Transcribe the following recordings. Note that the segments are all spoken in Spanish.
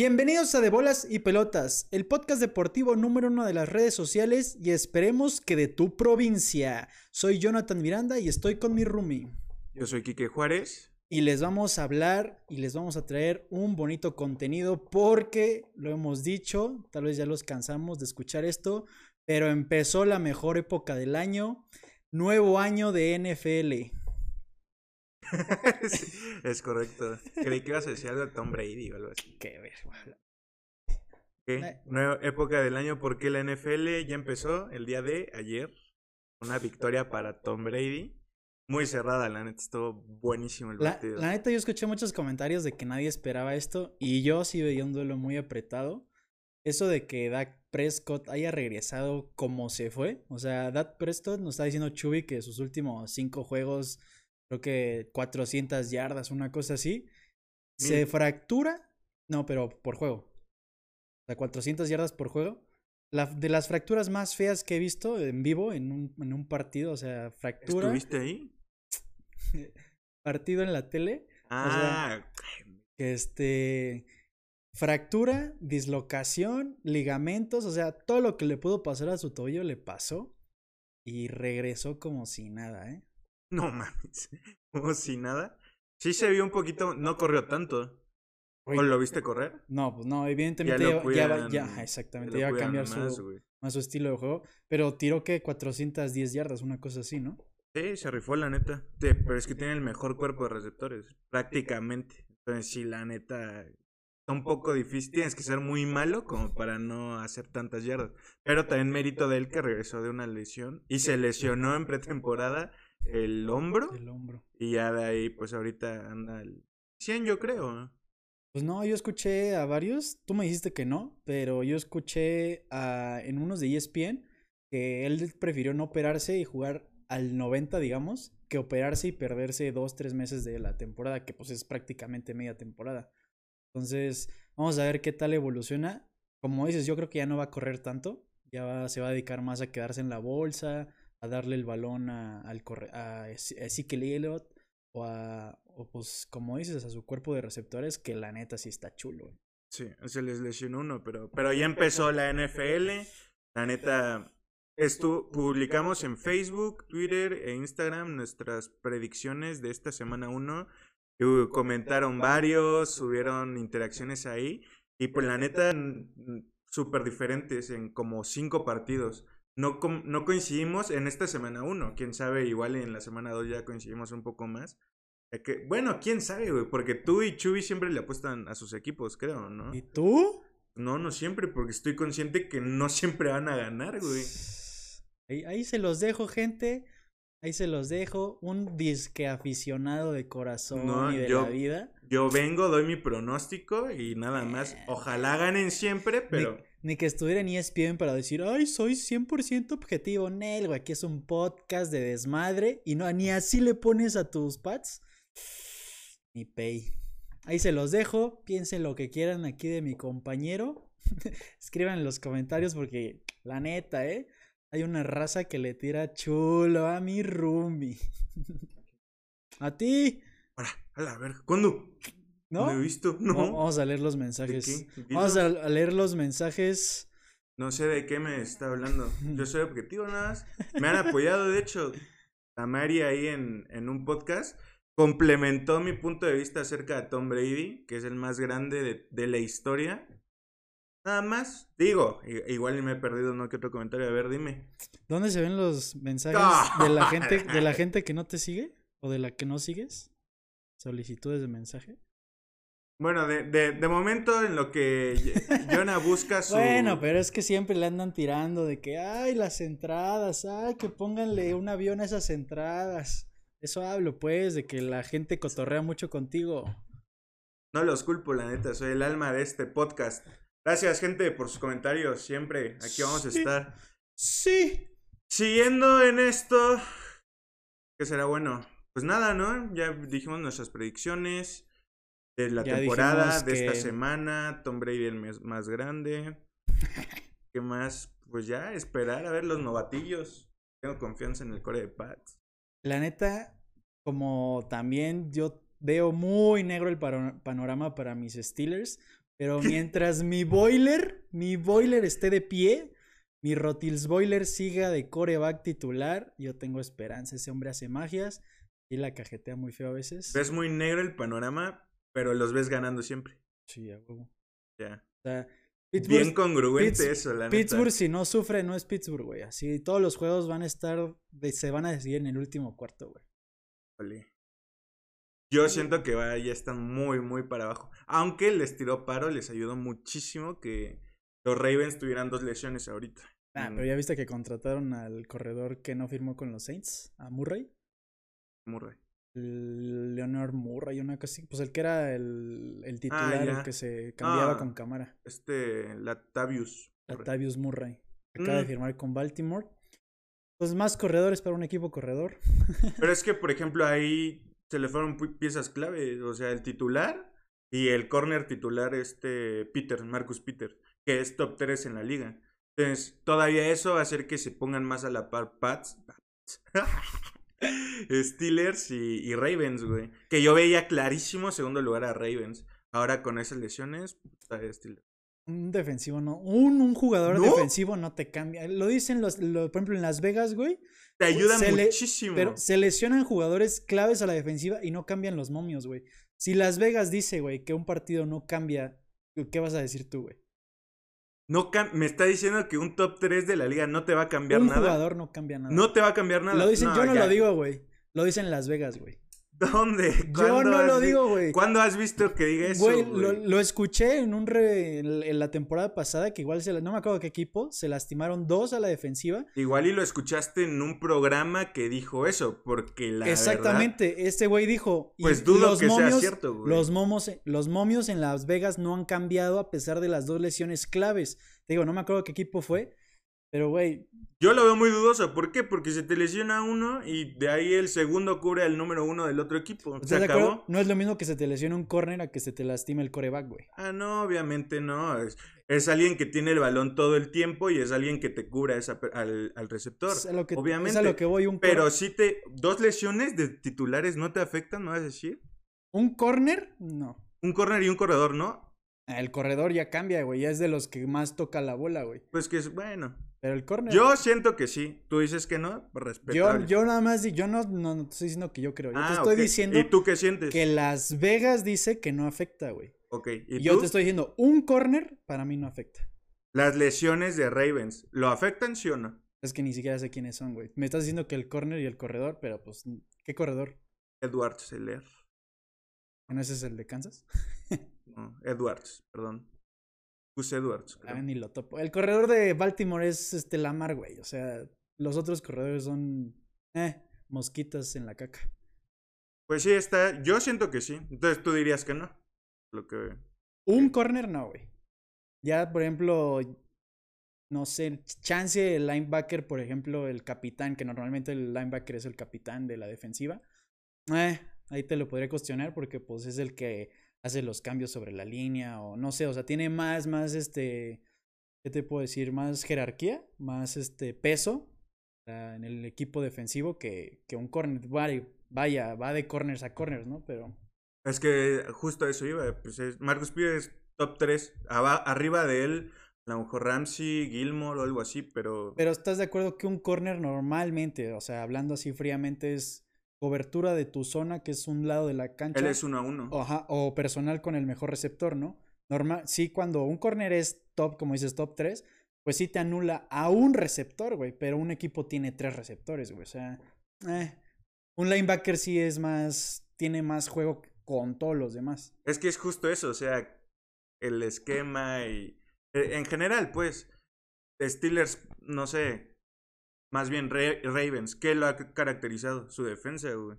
Bienvenidos a De Bolas y Pelotas, el podcast deportivo número uno de las redes sociales y esperemos que de tu provincia. Soy Jonathan Miranda y estoy con mi roomie. Yo soy Quique Juárez. Y les vamos a hablar y les vamos a traer un bonito contenido porque lo hemos dicho, tal vez ya los cansamos de escuchar esto, pero empezó la mejor época del año, nuevo año de NFL. es correcto. Creí que ibas a decir algo de Tom Brady o algo así. Qué ver, ¿Qué? Nueva época del año porque la NFL ya empezó el día de ayer. Una victoria para Tom Brady. Muy cerrada, la neta, estuvo buenísimo el partido. La, neta, yo escuché muchos comentarios de que nadie esperaba esto y yo sí veía un duelo muy apretado. Eso de que Dak Prescott haya regresado como se fue. O sea, Dak Prescott nos está diciendo Chuby que sus últimos cinco juegos creo que 400 yardas, una cosa así. Se fractura, no, pero por juego. O sea, 400 yardas por juego. La, de las fracturas más feas que he visto en vivo en un, en un partido, o sea, fractura. ¿Estuviste ahí? partido en la tele. Ah. que este. Fractura, dislocación, ligamentos, o sea, todo lo que le pudo pasar a su tobillo le pasó. Y regresó como si nada, ¿eh? No mames. Como si nada. Sí se vio un poquito, no corrió tanto. ¿O lo viste correr? No, pues no, evidentemente ya, ya, exactamente, ya va a cambiar su, su estilo de juego. Pero tiró que 410 yardas, una cosa así, ¿no? Sí, se rifó la neta. pero es que tiene el mejor cuerpo de receptores, prácticamente. Entonces, sí, la neta, está un poco difícil. Tienes que ser muy malo como para no hacer tantas yardas. Pero también mérito de él que regresó de una lesión y se lesionó en pretemporada el hombro. El hombro. Y ya de ahí, pues ahorita anda el 100, yo creo. Pues no, yo escuché a varios, tú me dijiste que no, pero yo escuché a, en unos de ESPN que él prefirió no operarse y jugar al 90, digamos, que operarse y perderse dos, tres meses de la temporada, que pues es prácticamente media temporada. Entonces, vamos a ver qué tal evoluciona. Como dices, yo creo que ya no va a correr tanto, ya se va a dedicar más a quedarse en la bolsa, a darle el balón a, al a Ezekiel Elliott o a, o pues como dices, a su cuerpo de receptores que la neta sí está chulo. Sí, se les lesionó uno, pero, pero ya empezó la NFL. La neta, esto publicamos en Facebook, Twitter e Instagram nuestras predicciones de esta semana 1. Comentaron varios, subieron interacciones ahí. Y pues la neta, súper diferentes en como cinco partidos no, no coincidimos en esta semana 1. Quién sabe, igual en la semana 2 ya coincidimos un poco más. Que, bueno, quién sabe, güey, porque tú y Chuy siempre le apuestan a sus equipos, creo, ¿no? ¿Y tú? No, no siempre, porque estoy consciente que no siempre van a ganar, güey. Ahí, ahí se los dejo, gente. Ahí se los dejo. Un disque aficionado de corazón y de la vida. Yo vengo, doy mi pronóstico y nada más. Eh. Ojalá ganen siempre, pero. Ni, que estuviera en ESPN para decir, ay, soy 100% objetivo. Nel, güey, aquí es un podcast de desmadre. Y no, ni así le pones a tus pads. Ni pay. Ahí se los dejo. Piensen lo que quieran aquí de mi compañero. Escriban en los comentarios porque, la neta, ¿eh? Hay una raza que le tira chulo a mi Rumi. a ti. Ahora, a ¿cuándo? ¿No? No he visto, no. Vamos a leer los mensajes. Vamos a leer los mensajes. No sé de qué me está hablando. Yo soy objetivo nada más. Me han apoyado, de hecho, a Mari ahí en, en un podcast. Complementó mi punto de vista acerca de Tom Brady, que es el más grande de, de la historia. Nada más. Digo, igual me he perdido no que otro comentario. A ver, dime. ¿Dónde se ven los mensajes de la gente, de la gente que no te sigue? ¿O de la que no sigues? ¿Solicitudes de mensaje? Bueno, de, de, de momento en lo que Jonah busca su... bueno, pero es que siempre le andan tirando de que, ay, las entradas, ay, que pónganle un avión a esas entradas. Eso hablo, pues, de que la gente cotorrea mucho contigo. No los culpo, la neta, soy el alma de este podcast. Gracias, gente, por sus comentarios. Siempre aquí vamos a estar. Sí. Siguiendo en esto, ¿qué será bueno? Pues nada, ¿no? Ya dijimos nuestras predicciones de la temporada, de esta semana. Tom Brady el más grande. ¿Qué más? Pues ya, esperar a ver los novatillos. Tengo confianza en el core de Pats. La neta, como también yo veo muy negro el panorama para mis Steelers Pero mientras mi boiler, mi boiler esté de pie, mi Rotils boiler siga de coreback titular, yo tengo esperanza. Ese hombre hace magias y la cajetea muy feo a veces. Ves muy negro el panorama, pero los ves ganando siempre. Sí, a huevo. Ya. O sea, Bien congruente Pitts- eso, la neta. Pittsburgh, si no sufre, no es Pittsburgh, güey. Así todos los juegos van a estar, se van a decidir en el último cuarto, güey. Híjole. Yo siento que ya están muy, muy para abajo. Aunque les tiró paro, les ayudó muchísimo que los Ravens tuvieran dos lesiones ahorita. Ah, pero ya viste que contrataron al corredor que no firmó con los Saints, a Murray. Murray. Leonard Murray, una cosa así. Pues el que era el, el titular, el que se cambiaba Ah. con cámara. Este, Latavius. Murray. Latavius Murray. Acaba de Mm. firmar con Baltimore. Pues más corredores para un equipo corredor. Pero es que, por ejemplo, ahí se le fueron pi- piezas clave. O sea, el titular y el corner titular, este Peter, Marcus Peter, que es top 3 en la liga. Entonces, todavía eso va a hacer que se pongan más a la par Pats. Steelers y, y Ravens, güey. Que yo veía clarísimo segundo lugar a Ravens. Ahora con esas lesiones, está Steelers. Un defensivo no. Un, un jugador ¿No? defensivo no te cambia. Lo dicen los, lo- por ejemplo, en Las Vegas, güey. Te ayuda Se le- muchísimo. Pero se lesionan jugadores claves a la defensiva y no cambian los momios, güey. Si Las Vegas dice, güey, que un partido no cambia, ¿qué vas a decir tú, güey? No me está diciendo que un top 3 de la liga no te va a cambiar Un nada. jugador no cambia nada. No te va a cambiar nada. Lo dicen, yo no ya. lo digo, güey. Lo dicen Las Vegas, güey. ¿Dónde? Yo ¿Cuándo no lo digo, güey. ¿Cuándo has visto que diga eso? Güey, lo, lo escuché en un re- en, en la temporada pasada que igual se la- no me acuerdo qué equipo, se lastimaron dos a la defensiva. Igual y lo escuchaste en un programa que dijo eso, porque la Exactamente, este güey dijo, y Pues dudo los que sea momios, cierto, güey. Los momos, los momios en Las Vegas no han cambiado a pesar de las dos lesiones claves. Te digo, no me acuerdo qué equipo fue, pero güey, Yo lo veo muy dudoso. ¿Por qué? Porque se te lesiona uno y de ahí el segundo cubre al número uno del otro equipo. Se acabó. No es lo mismo que se te lesione un corner a que se te lastime el coreback, güey. Ah, no, obviamente no. Es, es alguien que tiene el balón todo el tiempo y es alguien que te cubra esa al, al receptor. Es a lo que, obviamente. es a lo que voy, un, Pero si te. ¿Dos lesiones de titulares no te afectan, me vas a decir? un corner, no. Un corner y un corredor, ¿no? El corredor ya cambia, güey, ya es de los que más toca la bola, güey. Pues que es bueno. Pero el corner... Yo siento que sí. Tú dices que no, pues Yo, respetable. yo nada más, yo no, no, estoy diciendo que yo creo. Yo te Ah, estoy diciendo ¿Y tú qué sientes? que Las Vegas dice que no afecta, güey. Ok. ¿Y Y yo te estoy diciendo, un corner para mí no afecta. Las lesiones de Ravens, ¿lo afectan sí o no? Es que ni siquiera sé quiénes son, güey. Me estás diciendo que el corner y el corredor, pero pues, ¿qué corredor? Edwards Seller. ¿No ese es el de Kansas? No, Edwards, perdón. Gus Edwards. creo. Ah, ni lo topo. El corredor de Baltimore es este Lamar, güey. O sea, los otros corredores son, eh, mosquitas en la caca. Pues sí, está. Yo siento que sí. Entonces tú dirías que no. Lo que. Un corner no, güey. Ya, por ejemplo, no sé, chance el linebacker, por ejemplo, el capitán, que normalmente el linebacker es el capitán de la defensiva. Eh, ahí te lo podría cuestionar porque pues es el que hace los cambios sobre la línea o no sé, o sea, tiene más, más este, ¿qué te puedo decir? Más jerarquía, más este peso en el equipo defensivo que, que un corner. Vaya, vaya, va de corners a corners, ¿no? Pero Es que justo a eso iba. Pues es- Marcus Peters es top 3. arriba de él, a lo mejor Ramsey, Gilmore o algo así, pero. Pero estás de acuerdo que un corner normalmente, o sea, hablando así fríamente, es cobertura de tu zona, que es un lado de la cancha. él es uno a uno. Ajá, o personal con el mejor receptor, ¿no? Normal, sí, cuando un corner es top, como dices, top 3, pues sí te anula a un receptor, güey. Pero un equipo tiene tres receptores, güey. O sea, eh, un linebacker sí es más, tiene más juego con todos los demás. Es que es justo eso, o sea, el esquema y. eh, En general, pues. Steelers, no sé. Más bien Ra- Ravens, ¿qué lo ha caracterizado? Su defensa, güey.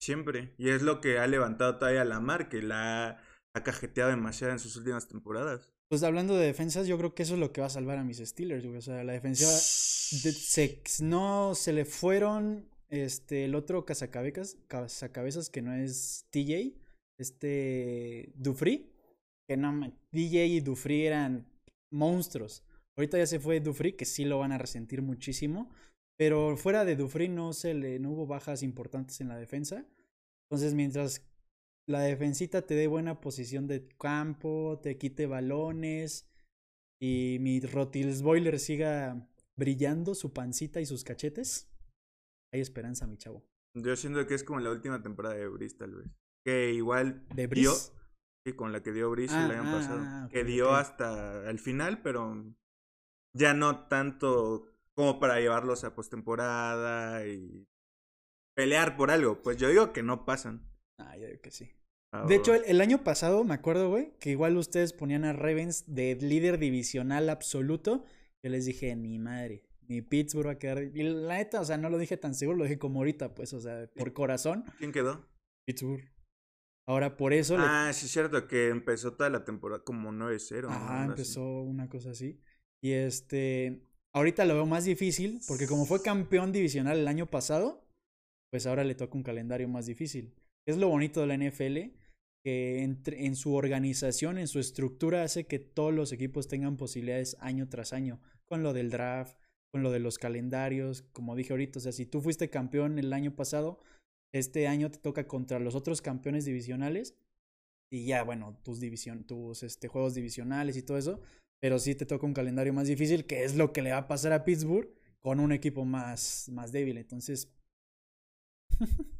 Siempre. Y es lo que ha levantado todavía la mar, que la ha, cajeteado demasiado en sus últimas temporadas. Pues hablando de defensas, yo creo que eso es lo que va a salvar a mis Steelers, güey. O sea, la defensiva de- se, no se le fueron este el otro cazacabezas, cazacabezas que no es TJ, este Dufry, que no DJ y Dufry eran monstruos. Ahorita ya se fue Dufry, que sí lo van a resentir muchísimo, pero fuera de Dufry no se le no hubo bajas importantes en la defensa. Entonces, mientras la defensita te dé buena posición de campo, te quite balones y mi Rotilsboiler siga brillando su pancita y sus cachetes, hay esperanza, mi chavo. Yo siento que es como la última temporada de Brice, tal vez. Que igual ¿De dio, Brice? sí, con la que dio Brice Ah, el año ah, pasado. ah, que dio hasta el final, pero ya no tanto como para llevarlos a postemporada y pelear por algo. Pues yo digo que no pasan. Ah, yo digo que sí. Ah, De hecho, el, el año pasado, me acuerdo, güey, que igual ustedes ponían a Ravens de líder divisional absoluto. Yo les dije, ni madre, ni Pittsburgh va a quedar. Y la neta, o sea, no lo dije tan seguro, lo dije como ahorita, pues, o sea, por corazón, ¿Quién quedó? Pittsburgh. Ahora, por eso. le- Ah, sí, es cierto, que empezó toda la temporada como 9-0. ¿no? Ajá, así. empezó una cosa así. Y este, ahorita lo veo más difícil, porque como fue campeón divisional el año pasado, pues ahora le toca un calendario más difícil. Es lo bonito de la NFL, que entre- en su organización, en su estructura, hace que todos los equipos tengan posibilidades año tras año, con lo del draft, con lo de los calendarios, como dije ahorita, o sea, si tú fuiste campeón el año pasado, este año te toca contra los otros campeones divisionales y ya, bueno, tus división, tus este, juegos divisionales y todo eso, pero sí te toca un calendario más difícil, que es lo que le va a pasar a Pittsburgh con un equipo más, más débil. Entonces,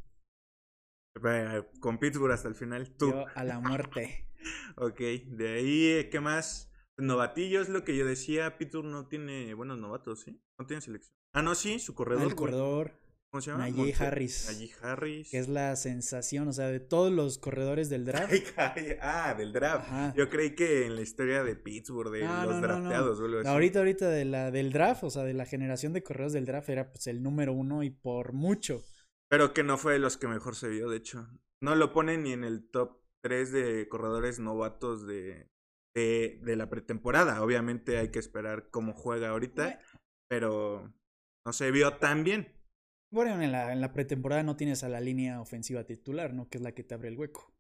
Eh, Con Pittsburgh hasta el final. Tú. yo a la muerte. Ok, de ahí, eh, ¿qué más? Novatillo es lo que yo decía. Pittsburgh no tiene buenos novatos, ¿sí? No tiene selección. Ah, no, sí, su corredor. el güey. corredor, ¿Cómo se llama? Najee Harris. Najee Harris. que es la sensación, o sea, de todos los corredores del draft. Ah, del draft. Ajá. Yo creí que en la historia de Pittsburgh, de No, los no, no, no. drafteados, o algo así. Ahorita, ahorita de la, del draft, o sea, de la generación de corredores del draft, era pues el número uno y por mucho. Pero que no fue de los que mejor se vio, de hecho. No lo ponen ni en el top 3 de corredores novatos de, de, de la pretemporada. Obviamente hay que esperar cómo juega ahorita, pero no se vio tan bien. Bueno, en la, en la pretemporada no tienes a la línea ofensiva titular, ¿no? Que es la que te abre el hueco.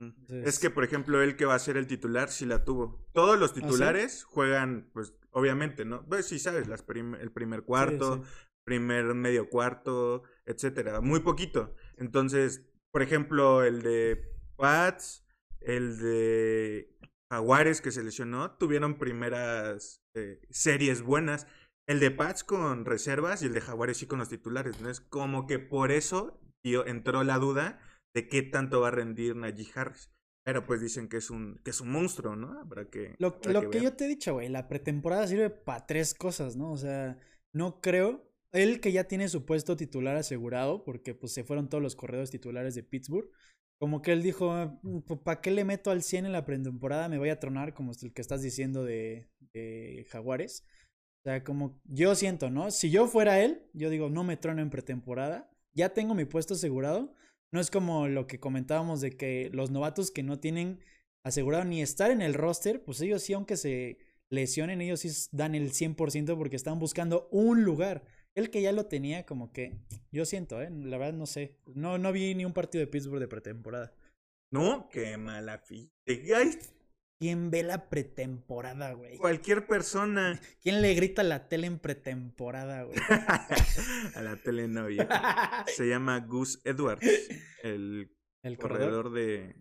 Entonces- Es que, por ejemplo, él que va a ser el titular, sí la tuvo. Todos los ¿Ah, sí? titulares juegan, pues, obviamente, ¿no? Pues sí, sabes, las prim- el primer cuarto, Sí, sí. primer medio cuarto, etcétera. Muy poquito. Entonces, por ejemplo, el de Pats, el de Jaguares que se lesionó, tuvieron primeras eh, series buenas. El de Pats con reservas y el de Jaguares sí con los titulares. ¿no? Es como que por eso dio- entró la duda de qué tanto va a rendir Najee Harris. Pero pues dicen que es un, que es un monstruo, ¿no? Habrá que. Lo, habrá lo que yo te he dicho, güey, la pretemporada sirve para tres cosas, ¿no? O sea, no creo. Él que ya tiene su puesto titular asegurado, porque pues se fueron todos los corredores titulares de Pittsburgh. Como que él dijo, ¿para qué le meto al 100 en la pretemporada? Me voy a tronar, como el que estás diciendo de, de Jaguares. O sea, como yo siento, ¿no? Si yo fuera él, yo digo, no me trono en pretemporada. Ya tengo mi puesto asegurado. No es como lo que comentábamos de que los novatos que no tienen asegurado ni estar en el roster, pues ellos sí, aunque se lesionen, ellos sí dan el 100% porque están buscando un lugar. El que ya lo tenía, como que yo siento, ¿eh? La verdad no sé. No, no vi ni un partido de Pittsburgh de pretemporada. No, qué mala fi. Ay, ¿Quién ve la pretemporada, güey? Cualquier persona ¿Quién le grita a la tele en pretemporada, güey? a la telenovia. Se llama Gus Edwards, el El corredor. corredor de,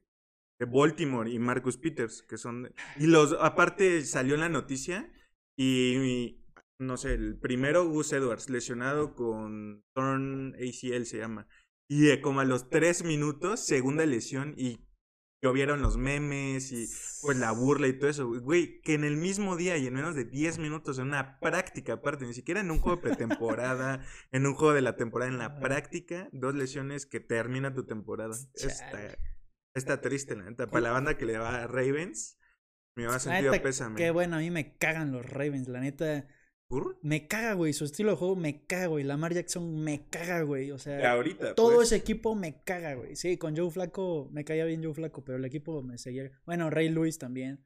de Baltimore y Marcus Peters, que son... Y los, aparte salió en la noticia y, y, no sé, el primero Gus Edwards, lesionado con torn ACL se llama. Y eh, como a los tres minutos, segunda lesión y llovieron los memes y pues la burla y todo eso. Güey, que en el mismo día y en menos de 10 minutos en una práctica aparte, ni siquiera en un juego de pretemporada, en un juego de la temporada, en la práctica, dos lesiones que termina tu temporada. Está, está triste, la neta. Para la banda que le va a Ravens, me va a sentido pésame. Qué bueno, a mí me cagan los Ravens, la neta. Me caga, güey. Su estilo de juego me caga, güey. Lamar Jackson me caga, güey. O sea, ahorita. todo pues. ese equipo me caga, güey. Sí, con Joe Flaco me caía bien Joe Flaco, pero el equipo me seguía. Bueno, Ray Lewis también.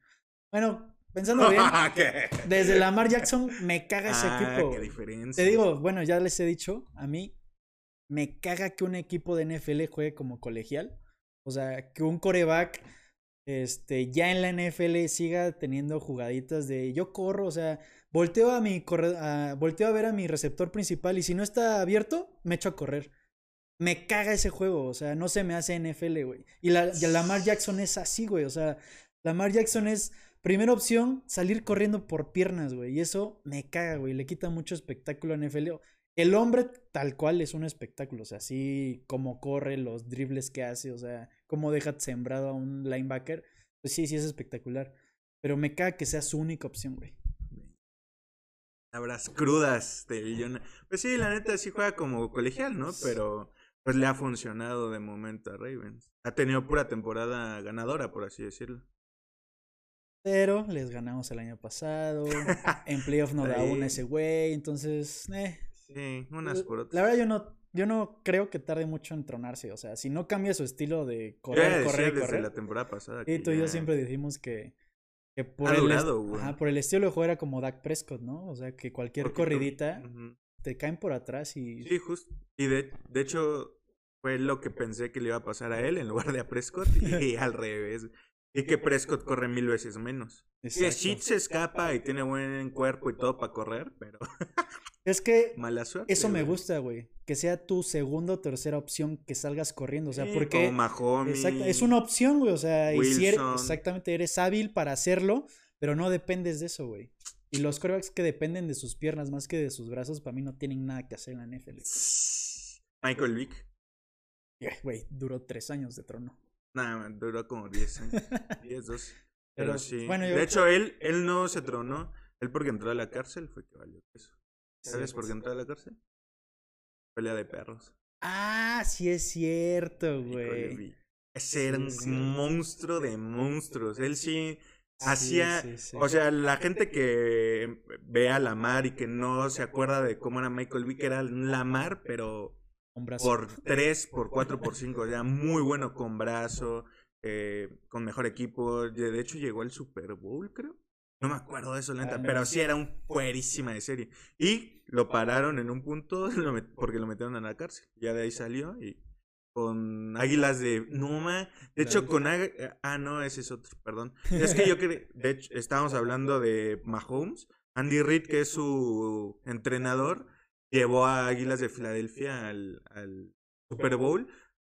Bueno, pensando bien, desde Lamar Jackson me caga ese Ah, equipo. qué diferencia. Te digo, bueno, ya les he dicho, a mí me caga que un equipo de NFL juegue como colegial. O sea, que un coreback este, ya en la NFL siga teniendo jugaditas de yo corro, o sea, volteo a mi volteo a ver a mi receptor principal y si no está abierto, me echo a correr. me caga ese juego, o sea, no se me hace NFL, güey. Y la, y Lamar Jackson es así, güey, o sea, Lamar Jackson es primera opción, salir corriendo por piernas, güey. Y eso me caga, güey, le quita mucho espectáculo a NFL. El hombre tal cual es un espectáculo, o sea, así como corre, los dribles que hace, o sea, cómo deja sembrado a un linebacker, pues sí, sí es espectacular. Pero me caga que sea su única opción, güey. Abras crudas de Pues sí, la neta sí juega como colegial, ¿no? Pero pues le ha funcionado de momento a Ravens. Ha tenido pura temporada ganadora, por así decirlo. Pero les ganamos el año pasado. en playoff no da una ese güey. Entonces, eh. Sí, unas por otras. La verdad, yo no, yo no creo que tarde mucho en tronarse. O sea, si no cambia su estilo de correr, correr, desde correr. la temporada pasada. Y tú y yo siempre decimos que. que por, el ajá, por el estilo de juego era como Dak Prescott, ¿no? O sea, que cualquier corridita te caen por atrás y. Sí, justo. Y de, de hecho, fue lo que pensé que le iba a pasar a él en lugar de a Prescott. y al revés. Y que Prescott corre mil veces menos. Exacto. Y Sheet se escapa y tiene buen cuerpo y todo para correr, pero. Es que. Mala suerte. Eso me gusta, güey. Que sea tu segunda o tercera opción que salgas corriendo. O sea, porque. Como Mahomes, exacto, es una opción, güey. O sea, y si eres, exactamente eres hábil para hacerlo, pero no dependes de eso, güey. Y los corebacks que dependen de sus piernas más que de sus brazos, para mí no tienen nada que hacer en la NFL. Michael Vick. Güey, duró tres años de trono. Nada, duró como 10 años. 10, 12. Pero, sí. Bueno, De hecho, él, él no se tronó. Él porque entró a la cárcel fue que valió eso. ¿Sabes por qué entró a la cárcel? Pelea de perros. Ah, sí es cierto, güey. Ese era un monstruo de monstruos. Él sí hacía, o sea, la gente que ve a Lamar y que no se acuerda de cómo era Michael Vick era Lamar, pero por 3, por 4, por 5, ya muy bueno con brazo, eh, con mejor equipo. De hecho, llegó al Super Bowl, creo. No me acuerdo de eso, lenta, pero sí era un fuerísima de serie. Y lo pararon en un punto porque lo metieron en la cárcel. Ya de ahí salió y con Águilas de Numa. De hecho, con Ah, no, ese es otro, perdón. Es que yo que de hecho, estábamos hablando de Mahomes. Andy Reid, que es su entrenador, llevó a Águilas de Filadelfia al, al Super Bowl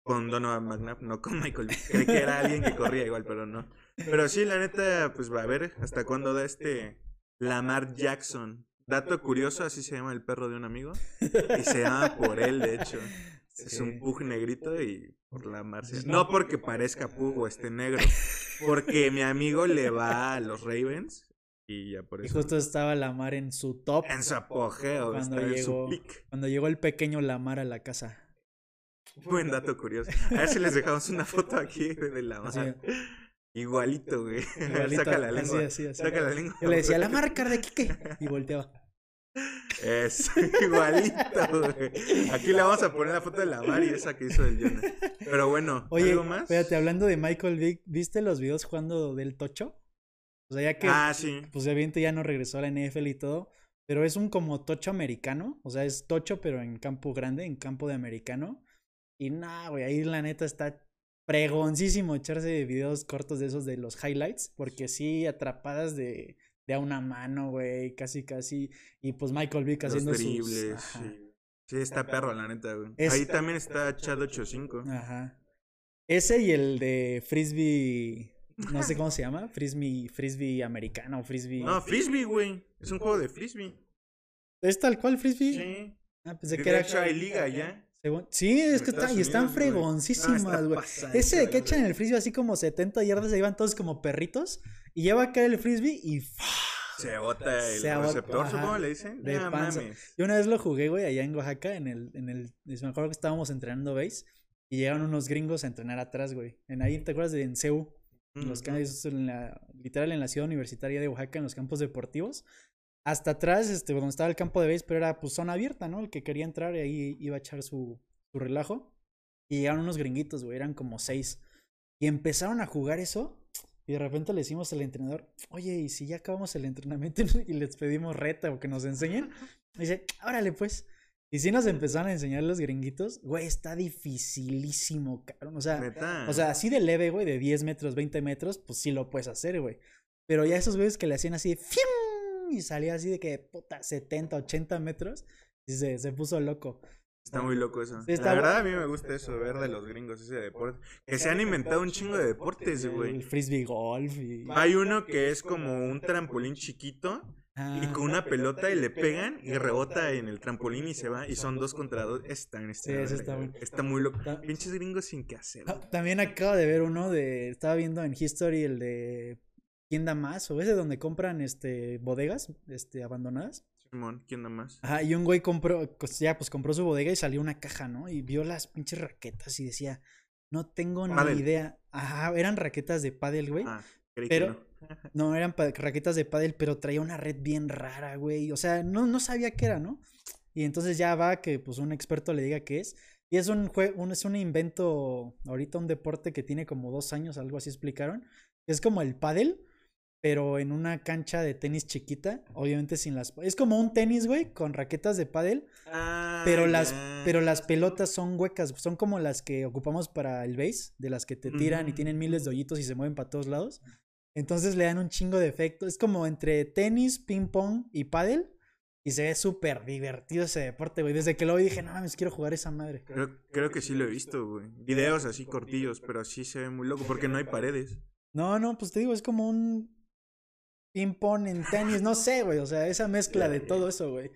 con Donovan McNabb, no con Michael. Creí que era alguien que corría igual, pero no. Pero sí, la neta, pues va a ver hasta cuándo da este Lamar Jackson. Dato curioso, así se llama el perro de un amigo. Y se llama por él, de hecho. Es un pug negrito y por la Marcia. No porque parezca pug o esté negro. Porque mi amigo le va a los Ravens y ya por eso. Y justo estaba Lamar en su top. En su apogeo, cuando llegó, Cuando llegó el pequeño Lamar a la casa. Buen dato curioso. A ver si les dejamos una foto aquí de Lamar. Igualito, güey. Saca la lengua. Saca la lengua. Yo le decía, Lamar, marca de Kike. Y volteaba. Es igualito, güey. Aquí le vamos a poner la foto de la Mar y esa que hizo el Jonah. Pero bueno, Oye, ¿algo más? Espérate, hablando de Michael Vick, ¿viste los videos jugando del Tocho? O sea, ya que. Ah, sí. Pues evidentemente ya no regresó a la NFL y todo. Pero es un como Tocho americano. O sea, es Tocho, pero en campo grande, en campo de americano. Y nada, güey, ahí la neta está pregoncísimo echarse videos cortos de esos de los highlights. Porque sí, atrapadas de de a una mano, güey, casi, casi. Y pues Michael Vick haciendo sus... sí. sí, está perro, la neta, güey. Ahí también está Chad 85. Ajá. Ese y el de Frisbee... No sé cómo se llama. Frisbee, frisbee americano o frisbee. No, frisbee, güey. Es un juego de frisbee. ¿Es tal cual frisbee? Sí. Ah, pensé que era. hecho hay liga ya. Sí, es que están, y están fregoncísimas, güey. Ese de que echan el frisbee así como 70 yardas, ahí van todos como perritos. Y lleva a caer el frisbee y. Se bota el receptor, supongo, le dicen. De panza. Yo una vez lo jugué, güey, allá en Oaxaca, en el. En el me acuerdo que estábamos entrenando base. Y llegaron unos gringos a entrenar atrás, güey. En ahí, ¿te acuerdas de en CEU? los campos, en la, literal en la ciudad universitaria de Oaxaca, en los campos deportivos. Hasta atrás, este, donde estaba el campo de base, pero era pues zona abierta, ¿no? El que quería entrar y ahí iba a echar su, su relajo. Y llegaron unos gringuitos, güey, eran como seis. Y empezaron a jugar eso. Y de repente le decimos al entrenador, oye, ¿y si ya acabamos el entrenamiento y les pedimos reta o que nos enseñen? Y dice, órale pues. Y si nos empezaron a enseñar los gringuitos, güey, está dificilísimo, cabrón. O sea, o sea, así de leve, güey, de 10 metros, 20 metros, pues sí lo puedes hacer, güey. Pero ya esos güeyes que le hacían así de y salía así de que, puta, 70, 80 metros, y se, se puso loco. Está muy loco eso. Sí, está la verdad, a mí me gusta eso, ver de los gringos ese deporte. Que se han inventado un chingo de deportes, güey. El frisbee golf y... Hay uno que es como un trampolín chiquito y Ah, con una pelota y le pegan y rebota en el trampolín y se va. Y son dos contra dos. Está, está, Sí, está muy loco. Pinches gringos sin que hacer. Ah, También acabo de ver uno de. Estaba viendo en History el de. ¿Quién da más? O ese donde compran este bodegas este, abandonadas. Simón, ¿quién da más? Ajá, y un güey compró, pues, ya, pues compró su bodega y salió una caja, ¿no? Y vio las pinches raquetas y decía, no tengo ni idea. Ajá, eran raquetas de pádel, güey. Ah, creí pero- que no. No, eran raquetas de pádel, pero traía una red bien rara, güey. O sea, no, no sabía qué era, ¿no? Y entonces ya va que pues un experto le diga qué es. Y es un juego, un, es un invento, ahorita un deporte que tiene como dos años, algo así explicaron. Es como el pádel, pero en una cancha de tenis chiquita, obviamente sin las... Es como un tenis, güey, con raquetas de pádel, Ah, pero las, pero las pelotas son huecas, son como las que ocupamos para el base, de las que te tiran y tienen miles de hoyitos y se mueven para todos lados. Entonces le dan un chingo de efecto. Es como entre tenis, ping pong y pádel. Y se ve súper divertido ese deporte, güey. Desde que lo vi dije, no mames, quiero jugar esa madre. Creo, creo que sí lo he visto, güey. Videos así cortillos, pero sí se ve muy loco porque no hay paredes. No, no, pues te digo, es como un ping pong en tenis, no sé, güey. O sea, esa mezcla de todo eso, güey.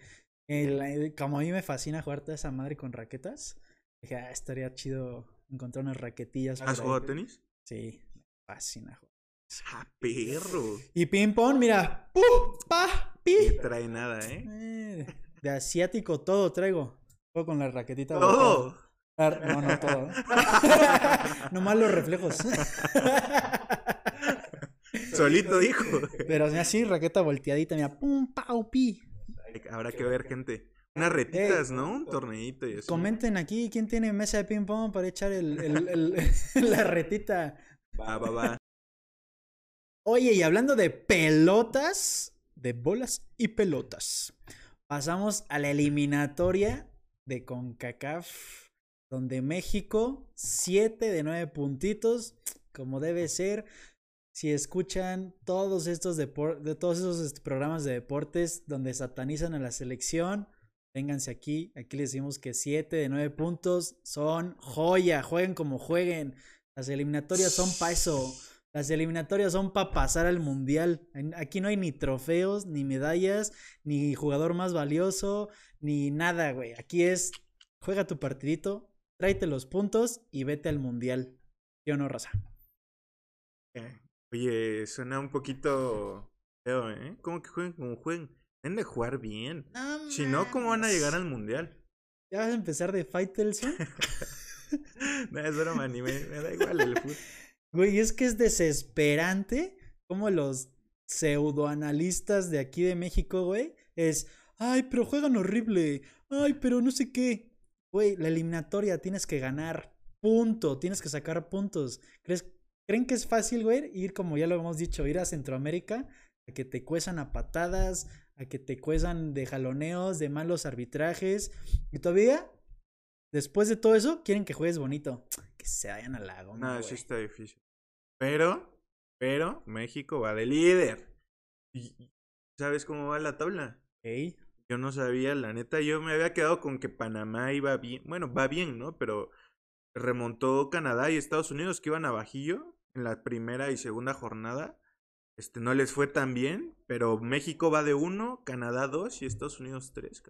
El- el- como a mí me fascina jugar toda esa madre con raquetas, dije, ah, estaría chido encontrar unas raquetillas. ¿Has ahí. jugado tenis? Sí, me fascina jugar. ¡Ah, perro! Y ping pong, mira, ¡pum! ¡Pa! No ¡Pi! trae nada, ¿eh? Eh, de asiático todo traigo. Juego con la raquetita. ¡Todo! volteada. Ah, No, no todo. Nomás los reflejos. Solito dijo. Pero así, raqueta volteadita, mira, pum, pau, pi. Habrá que ver, gente. Unas retitas, ¿no? Un torneito y así. Comenten aquí quién tiene mesa de ping pong para echar el, el- el- la retita. Va, va, va. Oye, y hablando de pelotas, de bolas y pelotas, pasamos a la eliminatoria de CONCACAF, donde México, 7 de 9 puntitos, como debe ser. Si escuchan todos estos de todos esos este, programas de deportes donde satanizan a la selección, vénganse aquí. Aquí les decimos que 7 de 9 puntos son joya. Jueguen como jueguen. Las eliminatorias son para eso. Las eliminatorias son para pasar al mundial. Aquí no hay ni trofeos, ni medallas, ni jugador más valioso, ni nada, güey. Aquí es juega tu partidito, tráete los puntos y vete al mundial. ¿Sí o no, raza? Eh, Oye, suena un poquito feo, ¿eh? ¿Cómo que jueguen como jueguen? Deben de jugar bien. Si no, ¿cómo van a llegar al mundial? ¿Ya vas a empezar de Faitelson? No, es broma, ni me, me da igual el fútbol. Güey, es que es desesperante como los pseudoanalistas de aquí de México, güey, es, ay, pero juegan horrible, ay, pero no sé qué. Güey, la eliminatoria tienes que ganar, punto, tienes que sacar puntos. ¿Crees, ¿Creen que es fácil, güey, ir como ya lo hemos dicho, ir a Centroamérica, a que te cuezan a patadas, a que te cuezan de jaloneos, de malos arbitrajes, y todavía, después de todo eso, quieren que juegues bonito? Que se vayan al lago, No, sí está difícil. Pero, pero, México va de líder. ¿Y sabes cómo va la tabla? Ok. Yo no sabía, la neta, yo me había quedado con que Panamá iba bien. Bueno, va bien, ¿no? Pero remontó Canadá y Estados Unidos que iban a bajillo en la primera y segunda jornada. Este no les fue tan bien, pero México va de uno, Canadá dos y Estados Unidos tres.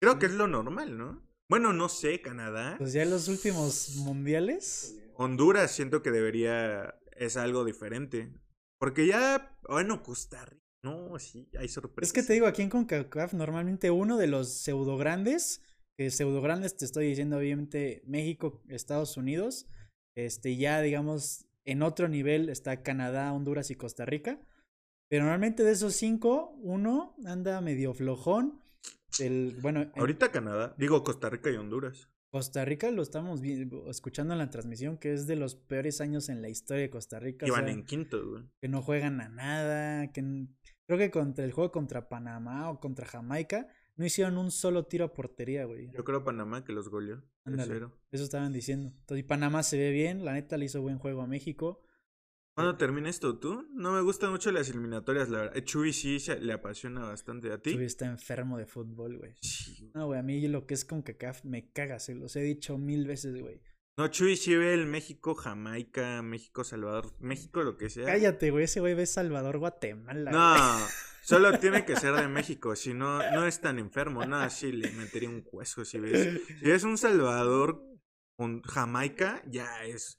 Creo que es lo normal, ¿no? Bueno, no sé, Canadá. Pues ya en los últimos mundiales. Honduras siento que debería es algo diferente. Porque ya, bueno, Costa Rica, no, sí, hay sorpresas. Es que te digo, aquí en CONCACAF normalmente uno de los pseudo grandes, que pseudo grandes te estoy diciendo obviamente México, Estados Unidos, este ya digamos en otro nivel está Canadá, Honduras y Costa Rica. Pero normalmente de esos cinco, uno anda medio flojón. El, bueno, en Ahorita Canadá, digo Costa Rica y Honduras. Costa Rica lo estamos escuchando en la transmisión, que es de los peores años en la historia de Costa Rica. o Iban sea, en quinto, güey. que no juegan a nada, que creo que contra el juego contra Panamá o contra Jamaica no hicieron un solo tiro a portería, güey. Yo creo Panamá que los goleó. Ándale. 3-0. Eso estaban diciendo. Entonces, y Panamá se ve bien, la neta le hizo buen juego a México. ¿Cuándo termina esto tú? No me gustan mucho las eliminatorias, la verdad. Chuy sí se- le apasiona bastante a ti. Chuy está enfermo de fútbol, güey. Sí. No, güey, a mí lo que es con CACAF me caga, se los he dicho mil veces, güey. No, Chuy sí ve el México, Jamaica, México, Salvador, México, lo que sea. Cállate, güey, ese güey ve Salvador, Guatemala. No, solo tiene que ser de México, si no, no es tan enfermo. No, sí le metería un hueso si ves. Si es un Salvador con Jamaica, ya es.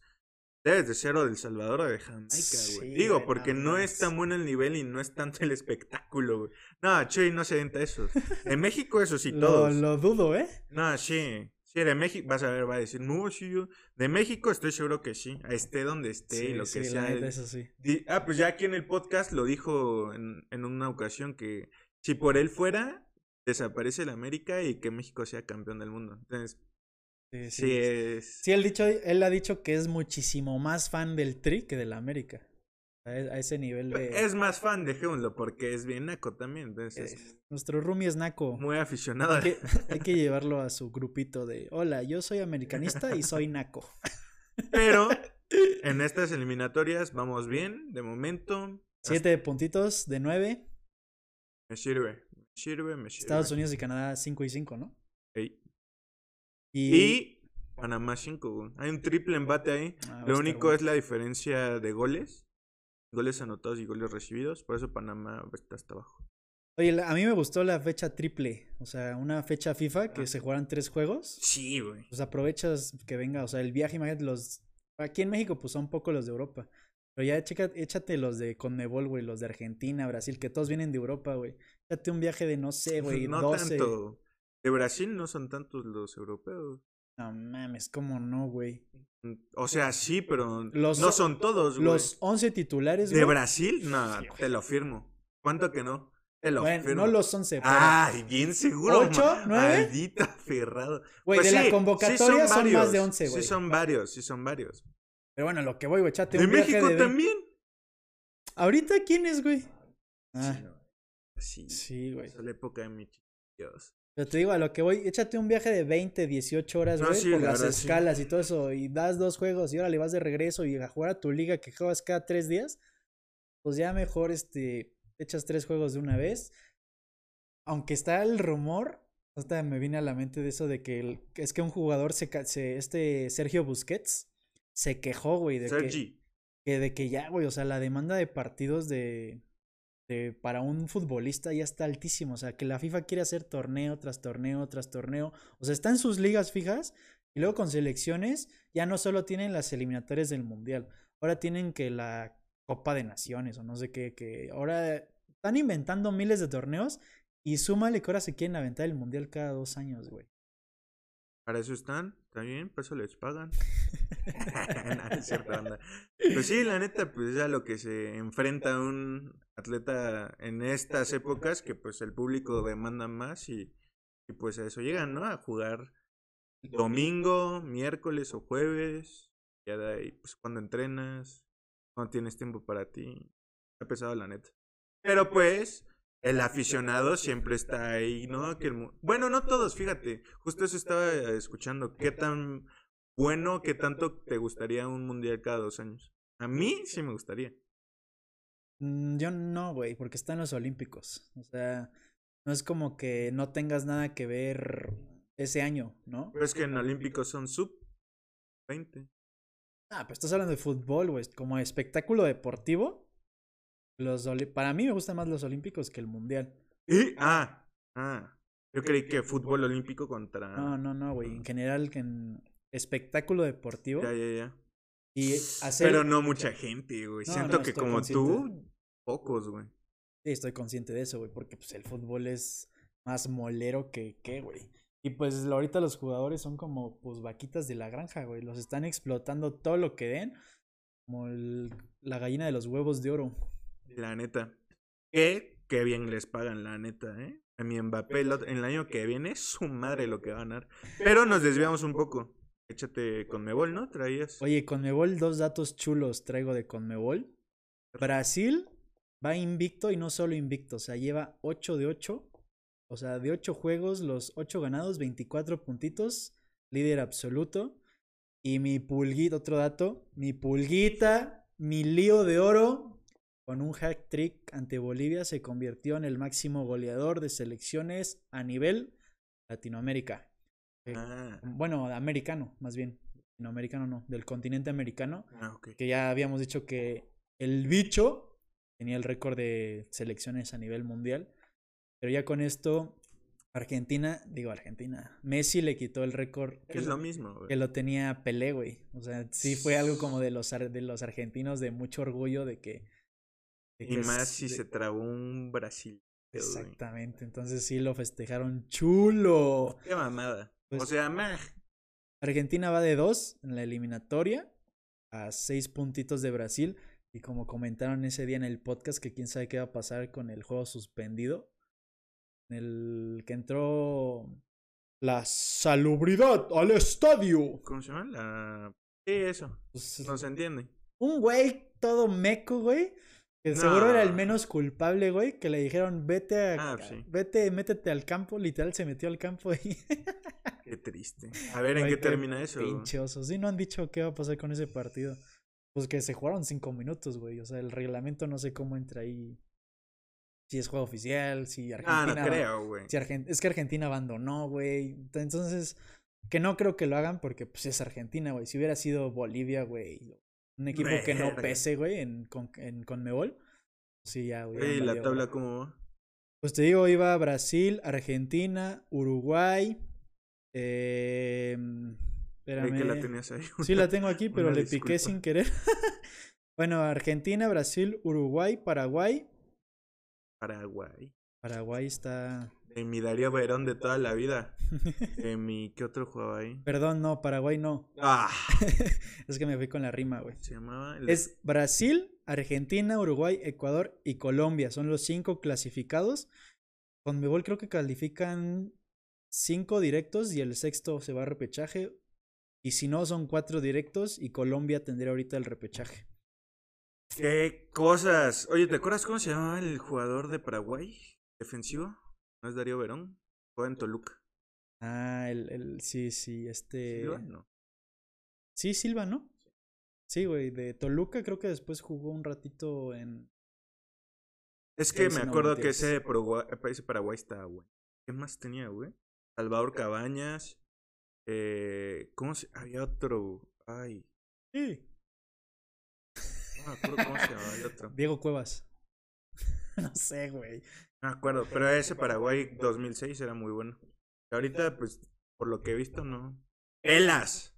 Debes de ser o del Salvador o de Jamaica, güey. Sí, Digo, güey, porque no es tan bueno el nivel y no es tanto el espectáculo, güey. No, Chuy no se venta eso. En México, eso sí, lo, todos. lo dudo, ¿eh? No, sí. Sí, de México, vas a ver, va a decir, no, sí, yo. De México estoy seguro que sí. Esté donde esté y lo sí, que la sea. neta, eso sí. Di- Ah, pues ya aquí en el podcast lo dijo en, en una ocasión que si por él fuera, desaparece el América y que México sea campeón del mundo. Entonces, Sí, sí. sí es... Sí, él, dicho, él ha dicho que es muchísimo más fan del Tri que del América. A, e- a ese nivel de... Es más fan, dejémoslo, porque es bien naco también. Entonces, es nuestro roomie es Naco. muy aficionado. Hay que, hay que llevarlo a su grupito de, hola, yo soy americanista y soy Naco. Pero en estas eliminatorias vamos bien, de momento. Siete puntitos de nueve. Me sirve, me sirve, me sirve. Estados Unidos y Canadá 5 y 5, ¿no? Ey. Y, Y Panamá 5, Hay un triple empate ahí. Ah, Lo único bueno. es la diferencia de goles. Goles anotados y goles recibidos. Por eso Panamá está hasta abajo. Oye, a mí me gustó la fecha triple. O sea, una fecha FIFA que Ah. se jugaran tres juegos. Sí, güey. Pues aprovechas que venga, o sea, el viaje, imagínate los... Aquí en México, pues son poco los de Europa. Pero ya checa, échate los de Conmebol, güey, los de Argentina, Brasil, que todos vienen de Europa, güey. Échate un viaje de, no sé, güey, no 12. tanto. De Brasil no son tantos los europeos. No mames, ¿cómo no, güey? O sea, sí, pero Los- no son todos, güey. Los 11 titulares, ¿De güey. Brasil? No, Sí, güey. te lo firmo. ¿Cuánto que no? Te lo Bueno, firmo. no los 11, pero... Ay, bien seguro. ¿Ocho? ma- ¿Nueve? Maldito aferrado. Güey, Pues de la sí, sí convocatoria son, más de 11, güey. Sí son varios, sí son varios. Pero bueno, lo que voy, güey, échate De un viaje México de... también. ¿Ahorita quién es, güey? Ah, Sí, no. Sí, sí, güey. esa es la época de mi Dios. Pero te digo, a lo que voy, échate un viaje de 20, 18 horas, No, güey, sí, por la las verdad, sí. escalas y todo eso, y das dos juegos y ahora le vas de regreso y a jugar a tu liga que juegas cada tres días, pues ya mejor, este, echas tres juegos de una vez. Aunque está el rumor, hasta me viene a la mente de eso de que el- es que un jugador se, se este Sergio Busquets se quejó, güey, de que, que de que ya, güey, o sea, la demanda de partidos de, de para un futbolista ya está altísimo, o sea, que la FIFA quiere hacer torneo tras torneo tras torneo, o sea, está en sus ligas fijas y luego con selecciones ya no solo tienen las eliminatorias del mundial, ahora tienen que la Copa de Naciones o no sé qué, que ahora están inventando miles de torneos y súmale que ahora se quieren aventar el mundial cada dos años, güey. Para eso están, está bien, por eso les pagan. No. Pues sí, la neta, pues ya lo que se enfrenta un atleta en estas épocas, que pues el público demanda más y, y pues a eso llegan, ¿no? A jugar domingo, miércoles o jueves, ya de ahí, pues cuando entrenas, cuando tienes tiempo para ti. Ha pesado la neta. Pero pues, el aficionado siempre está ahí, ¿no? Que el bueno, no todos, fíjate. Justo eso estaba eh, escuchando. ¿Qué tan bueno, qué tanto te gustaría un mundial cada dos años? A mí sí me gustaría. Mm, Yo no, güey, porque están los Olímpicos. O sea, no es como que no tengas nada que ver ese año, ¿no? Pero es que en Olímpicos son sub 20. Ah, pues estás hablando de fútbol, güey. Como espectáculo deportivo, los para mí me gustan más los Olímpicos que el Mundial. Y, ah, ah. Yo creí que fútbol olímpico contra. No, no, no, güey. En general, en espectáculo deportivo. Ya, ya, ya. Y hacer. Pero no mucha gente, güey. No, Siento no, que como consciente. tú, pocos, güey. Sí, estoy consciente de eso, güey, porque pues el fútbol es más molero que qué, güey. Y pues ahorita los jugadores son como pues vaquitas de la granja, güey. Los están explotando todo lo que den, como el- la gallina de los huevos de oro. La neta. Que, qué bien les pagan, la neta, ¿eh? A mi Mbappé el, otro- el año que viene, su madre lo que va a ganar. Pero nos desviamos un poco. Échate con Mebol, ¿no? Traías. Oye, Conmebol, dos datos chulos traigo de Conmebol. Brasil va invicto y no solo invicto, o sea, lleva 8 de 8. O sea, de 8 juegos, los 8 ganados, 24 puntitos, líder absoluto. Y mi pulguita, otro dato, mi pulguita mi lío de oro, con un hack trick ante Bolivia, se convirtió en el máximo goleador de selecciones a nivel Latinoamérica. Eh, Ah, Bueno, americano, más bien. Latinoamericano no, del continente americano. ah. Que ya habíamos dicho que el bicho tenía el récord de selecciones a nivel mundial. Pero ya con esto, Argentina, digo Argentina, Messi le quitó el récord que, Es lo, lo mismo, güey. que lo tenía Pelé, güey. O sea, sí fue algo como de los, de los argentinos de mucho orgullo de que... Y más si de- se trabó un Brasil. Exactamente, entonces sí lo festejaron chulo. Qué mamada. o Pues- sea, meh. Argentina va de dos en la eliminatoria a seis puntitos de Brasil. Y como comentaron ese día en el podcast, que quién sabe qué va a pasar con el juego suspendido. En el que entró la salubridad al estadio. ¿Cómo se llama? La... Sí, eso. Pues, No se entiende. un güey todo meco, güey. Que seguro era el No. menos culpable, güey. Que le dijeron, vete a. Ah, sí. Vete, métete al campo. Literal se metió al campo y. Qué triste. A ver, ¿en Güey, qué termina eso? Pinche oso. Sí, no han dicho qué va a pasar con ese partido. Pues que se jugaron cinco minutos, güey. O sea, el reglamento no sé cómo entra ahí. Si es juego oficial, si Ah, Argentina. no creo, güey. si Argen- Es que Argentina abandonó, güey. Entonces, que no creo que lo hagan porque pues es Argentina, güey. Si hubiera sido Bolivia, güey. Un equipo que no pese, güey, en, con, en Conmebol. Sí, ya, güey. ¿y la tabla cómo va? Pues te digo, iba Brasil, Argentina, Uruguay. Eh, Creí que la espérame. tenías ahí. Sí, la tengo aquí, pero le piqué sin querer. bueno, Argentina, Brasil, Uruguay, Paraguay. Paraguay. Paraguay está. De mi Darío Verón de toda la vida. De mi... ¿Qué otro jugaba ahí? Perdón, no, Paraguay no. Ah, es que me fui con la rima, güey. se llamaba... el- Es Brasil, Argentina, Uruguay, Ecuador y Colombia. Son los cinco clasificados. Con Mebol creo que califican cinco directos y el sexto se va a repechaje. Y si no, son cuatro directos y Colombia tendría ahorita el repechaje. ¿Qué cosas? Oye, ¿te acuerdas cómo se llamaba el jugador de Paraguay? Defensivo. ¿No es Darío Verón? Juega en Toluca. Ah, el, el sí, sí, este. ¿Silva? No. Sí, Silva, ¿no? Sí, güey, de Toluca creo que después jugó un ratito en... Es que me acuerdo que ese de Paraguay, estaba bueno. ¿Qué más tenía, güey? Salvador Cabañas. Eh, ¿Cómo se...? Había otro... Ay, Sí. no me acuerdo cómo se llamaba el otro. Diego Cuevas. no sé, güey. No me acuerdo, pero ese Paraguay 2006 era muy bueno. Y ahorita, pues, por lo que he visto, no. ¡Elas!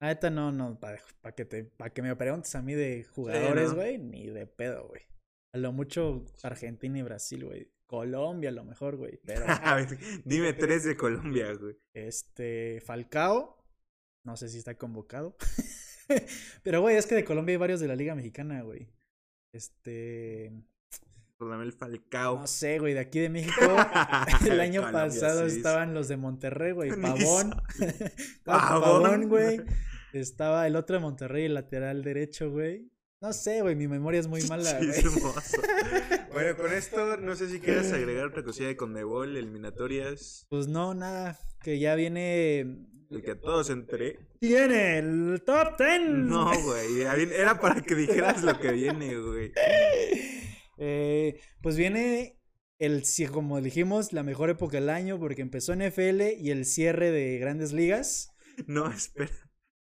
La neta no, no, para que te, para que me preguntes a mí de jugadores, ¿no? güey, ni de pedo, güey. A lo mucho Argentina y Brasil, güey. Colombia a lo mejor, güey. Pero A ver, dime tres de Colombia, güey. este Falcao, no sé si está convocado. Pero güey, es que de Colombia hay varios de la Liga Mexicana, güey. Este, Radamel Falcao. no sé, güey, de aquí de México el año Colombia, pasado sí, estaban los de Monterrey, güey, Pavón. Pavón. Güey. Estaba el otro de Monterrey, el lateral derecho, güey. No sé, güey, mi memoria es muy mala, Sí, güey. hermoso. Bueno, con esto, no sé si quieres agregar otra cosilla de Conmebol, eliminatorias. Pues no, nada, que ya viene... El que todos enteré. ¡Tiene el top 10! No, güey. Era para que dijeras lo que viene, güey. Eh, pues viene el, como dijimos, la mejor época del año porque empezó NFL y el cierre de grandes ligas. No, espera.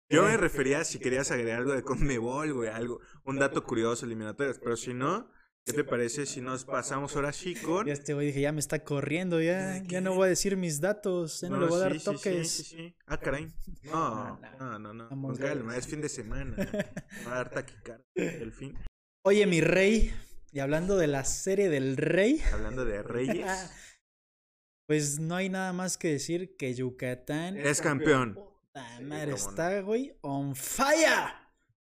Yo me refería a si querías agregar algo de Conmebol, güey, algo, un dato curioso, eliminatorias. Pero si no, ¿qué te parece si nos pasamos ahora sí con. Y este güey dije, ya me está corriendo, ya, ¿De ya no voy a decir mis datos, ya no, le voy a dar sí, toques. Sí, sí, sí. Ah, caray. No, no, no, no. Con calma, es fin de semana. Va a dar taquicardia el fin. Oye, mi rey, y hablando de la serie del rey, Hablando de Reyes. pues no hay nada más que decir que Yucatán. Es campeón. Puta madre, está, güey, on fire.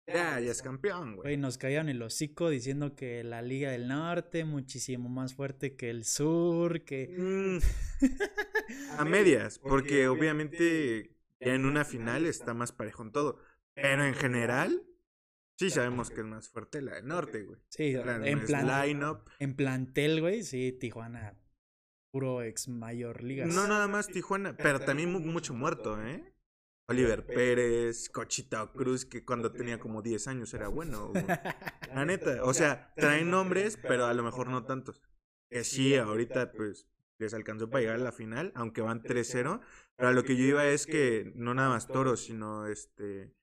Ya, ya es campeón, Güey, güey. nos caían el hocico diciendo que la Liga del Norte muchísimo más fuerte que el sur, que Mm, a medias, porque obviamente ya en una final está más parejo en todo. Pero en general, sí sabemos que es más fuerte la del norte, güey. sí, Plan- en plan line-up. en plantel, güey, sí, Tijuana puro ex mayor ligas. No nada más Tijuana, pero también mu- mucho muerto, ¿eh? Oliver Pérez, Cochita Cruz, que cuando tenía como 10 años era bueno. güey. La neta, o sea, traen nombres, pero a lo mejor no tantos. Que sí, ahorita pues les alcanzó para llegar a la final, aunque van 3-0. Pero a lo que yo iba es que no nada más toros, sino este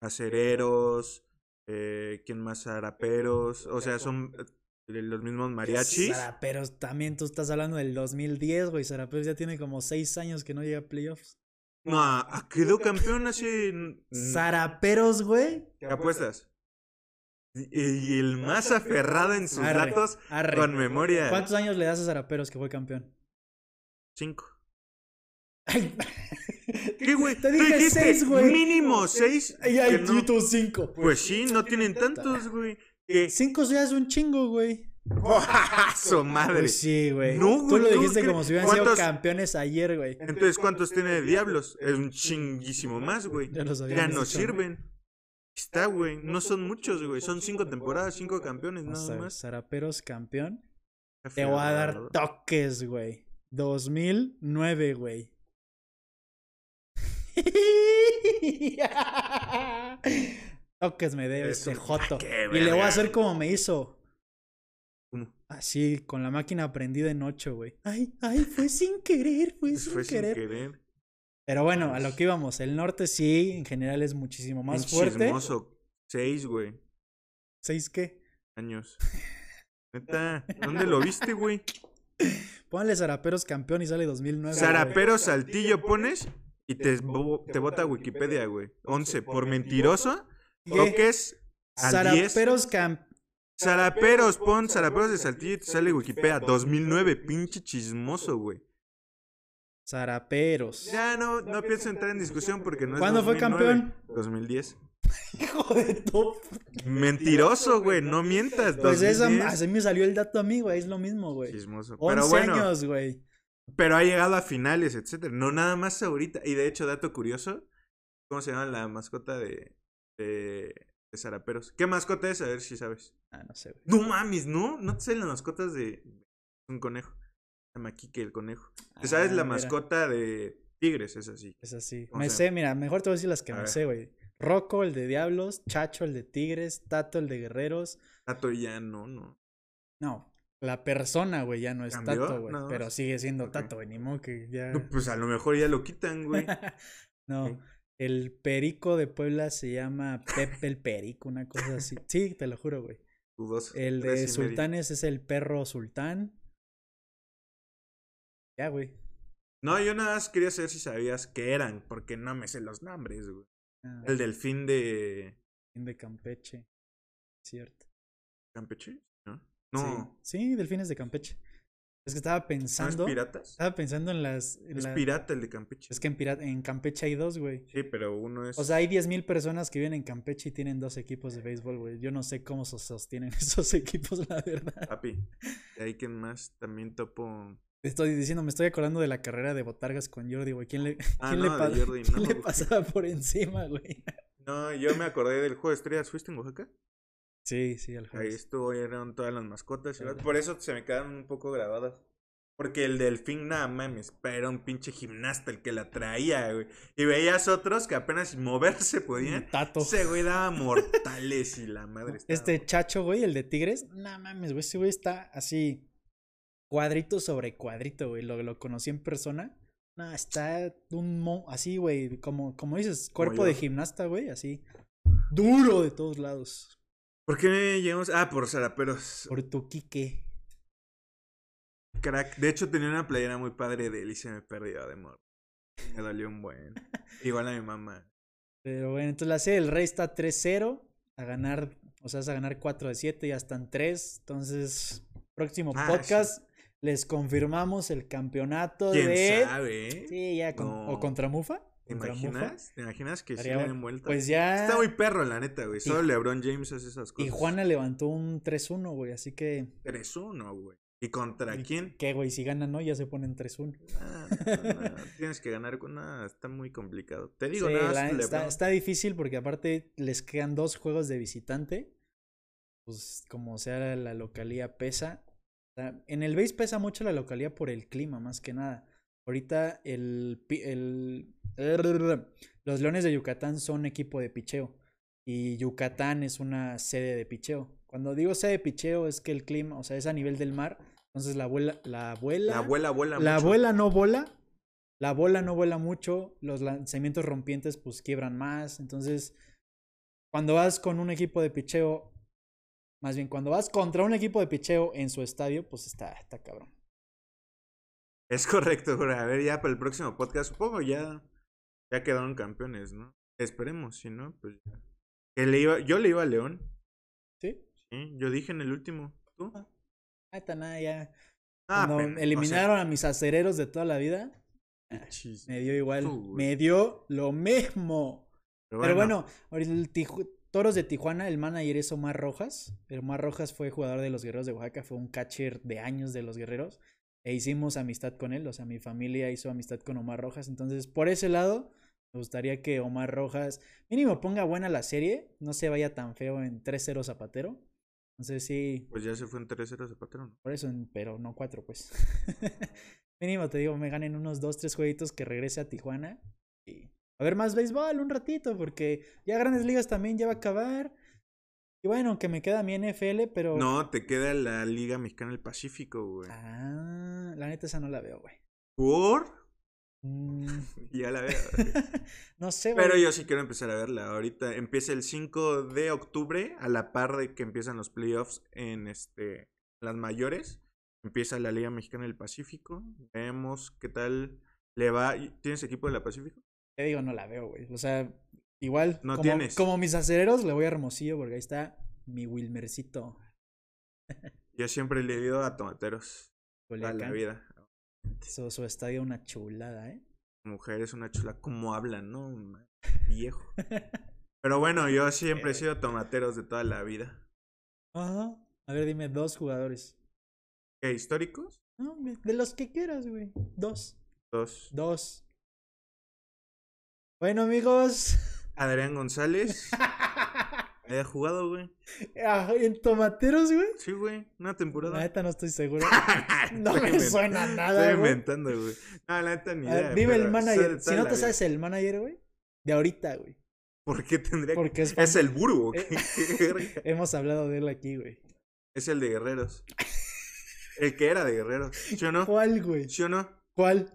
acereros, eh, ¿quién más? Zaraperos, o sea, son eh, los mismos mariachis. Zaraperos, también tú estás hablando del 2010, güey. Zaraperos ya tiene como 6 años que no llega a playoffs. No, ah, quedó campeón hace... Zaraperos, güey. ¿Qué apuestas? Y, y el más aferrado en sus Arre, datos arre. con memoria. ¿Cuántos años le das a Zaraperos que fue campeón? Cinco. ¿Qué, güey? Te dije seis, güey. Mínimo seis. Ay, ay, que no- cinco. Pues sí, no tienen tantos, güey. Que... Cinco ya es un chingo, güey. ¡Oh, su madre! Pues sí, güey. No, Tú lo ¿cómo dijiste como si hubieran sido ¿Cuántos- campeones ayer, güey. Entonces, ¿cuántos tiene de Diablos? Es un chinguísimo más, güey. Ya los Ya habíamos no sirven. Está, güey. No son muchos, güey. Son cinco temporadas, cinco campeones, Vamos nada ver, más. Zaraperos campeón. Te voy a dar toques, güey. 2009, güey. toques me debe Es este un joto. Y le voy a hacer como me hizo. ¿Cómo? Así, con la máquina prendida en 8, güey. Ay, ay, fue sin querer, fue, sin, Fue sin querer. querer. Pero bueno, a lo que íbamos. El norte sí, en general es muchísimo más Un fuerte. chismoso. Seis, güey. ¿Seis qué? Años. Neta, ¿dónde lo viste, güey? Pónganle Zaraperos campeón y sale 2009. güey. Zarapero Saltillo pones y te, bo- te bota Wikipedia, güey. 11. Por mentiroso, toques al 10. Zaraperos campeón. Zaraperos, pon Zaraperos de Saltillo y te sale Wikipedia. 2009, pinche chismoso, güey. Zaraperos. Ya no, no pienso entrar en discusión porque no es ¿Cuándo fue 2009, campeón? 2010. Hijo de tu. Mentiroso, güey, no mientas. Pues esa, 2010. así me salió el dato a mí, güey. Es lo mismo, güey. Chismoso. 11 Pero bueno, años, güey. Pero ha llegado a finales, etcétera. No nada más ahorita. Y de hecho, dato curioso, ¿cómo se llama la mascota de, de, de Zaraperos? ¿Qué mascota es? A ver si sabes. Ah, no sé, güey. No mames, ¿no? No te salen las mascotas de un conejo. Se llama Kike el conejo. ¿Te sabes Ah, la mira, mascota de Tigres? Es así. Es así. ¿Cómo Me sé, mira, mejor te voy a decir las que A me ver. sé, güey. Rocco, el de Diablos. Chacho, el de Tigres. Tato, el de Guerreros. Tato ya no, no. No, la persona, güey, ya no es ¿Cambió? Tato, güey. No, pero sigue siendo. Tato, güey. Ni modo que ya. No, Pues a lo mejor ya lo quitan, güey. no, el perico de Puebla se llama Pepe el Perico, una cosa así. Sí, te lo juro, güey. Dudoso. El de medio. Sultanes es el perro Sultán. Ya, güey. No, yo nada más quería saber si sabías qué eran, porque no me sé los nombres, güey. Ah, El delfín de delfín de Campeche. Cierto. Campeche, ¿no? No, Sí, sí, delfines de Campeche. Es que estaba ¿no es pensando. piratas? Estaba pensando en las. en Es la- pirata el de Campeche. Es que en, Pira- en Campeche hay dos, güey. Sí, pero uno es... O sea, hay 10.000 personas que viven en Campeche y tienen dos equipos de béisbol, güey. Yo no sé cómo se sostienen esos equipos, la verdad. Papi. Ahí que más también topo... Estoy diciendo, me estoy acordando de la carrera de Botargas con Jordi, güey. ¿Quién le, Ah, quién no, le, Jordi, quién no, le pasaba por encima, güey? No, yo me acordé del juego de estrellas. ¿Fuiste en Oaxaca? Sí, sí, al Ahí estuvo, eran todas las mascotas. Claro. Por eso se me quedaron un poco grabadas. Porque el delfín, nada mames, era un pinche gimnasta el que la traía, güey. Y veías otros que apenas moverse podían. Tato. Ese güey daba mortales y la madre estaba- Este chacho, güey, el de Tigres, no mames, güey, ese güey está así, cuadrito sobre cuadrito, güey, lo, lo conocí en persona. No, está un mo así, güey, como, como dices, cuerpo de gimnasta, güey, así, duro de todos lados. ¿Por qué llegamos? Ah, por Zaraperos. Por tu Quique. Crack. De hecho, tenía una playera muy padre de él y se me perdió de amor. Me dolió un buen. Igual a mi mamá. Pero bueno, entonces la serie del Rey está 3-0, a ganar, o sea, es a ganar 4 de 7, ya están 3. Entonces, próximo Ah, podcast, les confirmamos el campeonato ¿Quién de... sabe? Sí, ya, con- No. o contra Mufa. ¿Te imaginas? ¿Te imaginas que sí Estaría le den vuelta? Pues ya. Está muy perro, la neta, güey. Solo Y- LeBron James hace esas cosas. Y Juana levantó un 3-1, güey. Así que. 3-1, güey. ¿Y contra ¿y quién? ¿Qué, güey? Si ganan, no, ya se ponen 3-1. Ah, no, no, tienes que ganar con nada. Está muy complicado. Te digo, Sí, nada. la- está, difícil porque aparte les quedan dos juegos de visitante. Pues como sea la localía pesa. En el base pesa mucho la localía por el clima, más que nada. Ahorita el, el, Los Leones de Yucatán son equipo de picheo. Y Yucatán es una sede de picheo. Cuando digo sede de picheo es que el clima, o sea, es a nivel del mar. Entonces la abuela, la abuela. La abuela vuela La mucho. abuela no bola. La bola no vuela mucho. Los lanzamientos rompientes pues quiebran más. Entonces, cuando vas con un equipo de picheo, más bien cuando vas contra un equipo de picheo en su estadio, pues está, está cabrón. Es correcto. A ver, ya para el próximo podcast, supongo ya, ya quedaron campeones, ¿no? Esperemos, si no, pues ya. Que le iba, yo le iba a León, ¿Sí? ¿sí? Yo dije en el último. ¿Tú? Ah, está nada, ya. Ah, Cuando pen- o sea, eliminaron a mis acereros de toda la vida, pinches- me dio igual. Tú, me dio lo mismo. Pero bueno, el Tiju- Toros de Tijuana, el manager es Omar Rojas. El Omar Rojas fue jugador de los Guerreros de Oaxaca, fue un catcher de años de los Guerreros. E hicimos amistad con él, o sea, mi familia hizo amistad con Omar Rojas. Entonces, por ese lado, me gustaría que Omar Rojas mínimo ponga buena la serie, no se vaya tan feo en 3-0 Zapatero. Entonces, sí, Pues ya se fue en 3-0 Zapatero, ¿no? por eso, pero no 4, pues. mínimo te digo, me ganen unos 2-3 jueguitos que regrese a Tijuana. Y a ver más béisbol un ratito, porque ya Grandes Ligas también ya va a acabar. Y bueno, que me queda mi NFL, pero. No, te queda la Liga Mexicana del Pacífico, güey. Ah, la neta esa no la veo, güey. ¿Por? Mm, Ya la veo. güey. no sé, güey. Pero yo sí quiero empezar a verla. Ahorita empieza el 5 de octubre, a la par de que empiezan los playoffs en este las mayores. Empieza la Liga Mexicana del Pacífico. Vemos qué tal le va. ¿Tienes equipo de la Pacífico? Te digo, no la veo, güey. O sea, igual, No como, tienes. como mis acereros, le voy a Hermosillo, porque ahí está mi Wilmercito. Yo siempre le he ido a Tomateros. Toda la vida. Su, su estadio una chulada, ¿eh? Mujer es una chula. ¿Cómo hablan, no? Viejo. Pero bueno, yo siempre he sido Tomateros de toda la vida. Ajá. A ver, dime dos jugadores. ¿Qué, históricos? No, de los que quieras, güey. Dos. Dos. Dos. Bueno, amigos. Adrián González. ¿Había jugado, güey? Ah, ¿En tomateros, güey? Sí, güey. Una La temporada. neta no estoy seguro. No Estoy me suena nada, Estoy güey. inventando, güey. No, la neta ni A idea. dime el manager. Si no la te vida. sabes el manager, güey. De ahorita, güey. ¿Por qué tendría que.? Porque es, Es fam- el Buru, ¿o qué? Eh. Hemos hablado de él aquí, güey. Es el de Guerreros. El que era de Guerreros. ¿Sí o no? ¿Cuál, güey? ¿Sí o no? ¿Cuál?